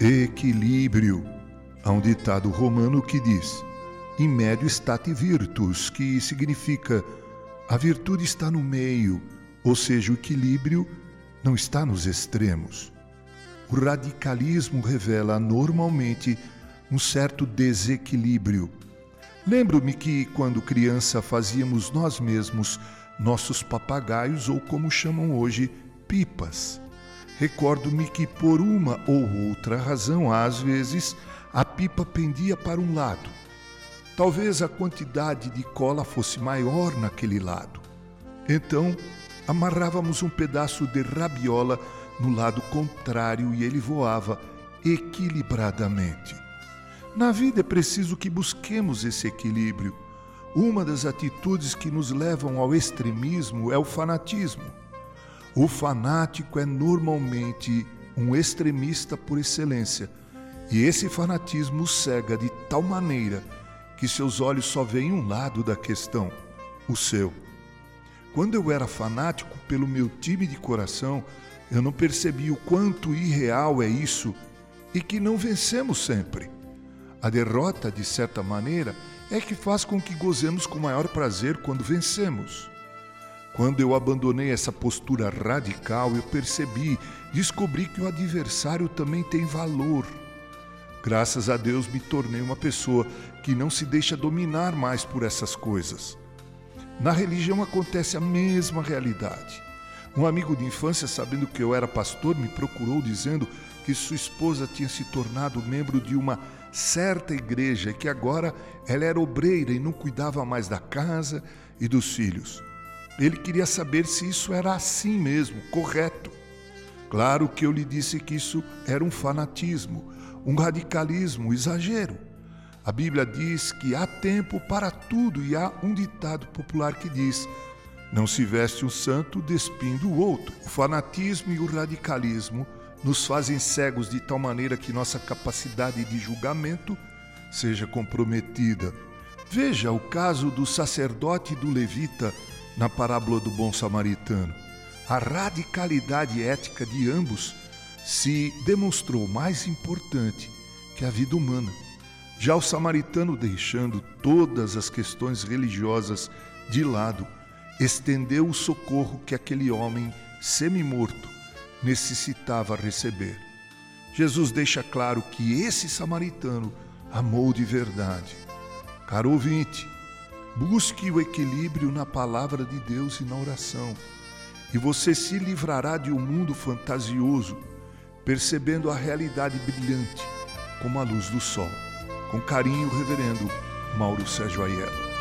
Equilíbrio. Há um ditado romano que diz: In medio state virtus, que significa a virtude está no meio, ou seja, o equilíbrio não está nos extremos. O radicalismo revela normalmente um certo desequilíbrio. Lembro-me que, quando criança, fazíamos nós mesmos nossos papagaios, ou como chamam hoje, pipas. Recordo-me que, por uma ou outra razão, às vezes, a pipa pendia para um lado. Talvez a quantidade de cola fosse maior naquele lado. Então, amarrávamos um pedaço de rabiola no lado contrário e ele voava equilibradamente. Na vida é preciso que busquemos esse equilíbrio. Uma das atitudes que nos levam ao extremismo é o fanatismo. O fanático é normalmente um extremista por excelência, e esse fanatismo cega de tal maneira que seus olhos só veem um lado da questão, o seu. Quando eu era fanático pelo meu time de coração, eu não percebi o quanto irreal é isso e que não vencemos sempre. A derrota, de certa maneira, é que faz com que gozemos com maior prazer quando vencemos. Quando eu abandonei essa postura radical, eu percebi, descobri que o adversário também tem valor. Graças a Deus me tornei uma pessoa que não se deixa dominar mais por essas coisas. Na religião acontece a mesma realidade. Um amigo de infância, sabendo que eu era pastor, me procurou dizendo que sua esposa tinha se tornado membro de uma certa igreja e que agora ela era obreira e não cuidava mais da casa e dos filhos. Ele queria saber se isso era assim mesmo, correto. Claro que eu lhe disse que isso era um fanatismo, um radicalismo, um exagero. A Bíblia diz que há tempo para tudo e há um ditado popular que diz: não se veste um santo despindo o outro. O fanatismo e o radicalismo nos fazem cegos de tal maneira que nossa capacidade de julgamento seja comprometida. Veja o caso do sacerdote e do levita na parábola do bom samaritano. A radicalidade ética de ambos se demonstrou mais importante que a vida humana. Já o samaritano, deixando todas as questões religiosas de lado, estendeu o socorro que aquele homem semi-morto necessitava receber. Jesus deixa claro que esse samaritano amou de verdade. Caro ouvinte, Busque o equilíbrio na palavra de Deus e na oração, e você se livrará de um mundo fantasioso, percebendo a realidade brilhante como a luz do sol. Com carinho, Reverendo Mauro Sérgio Aiello.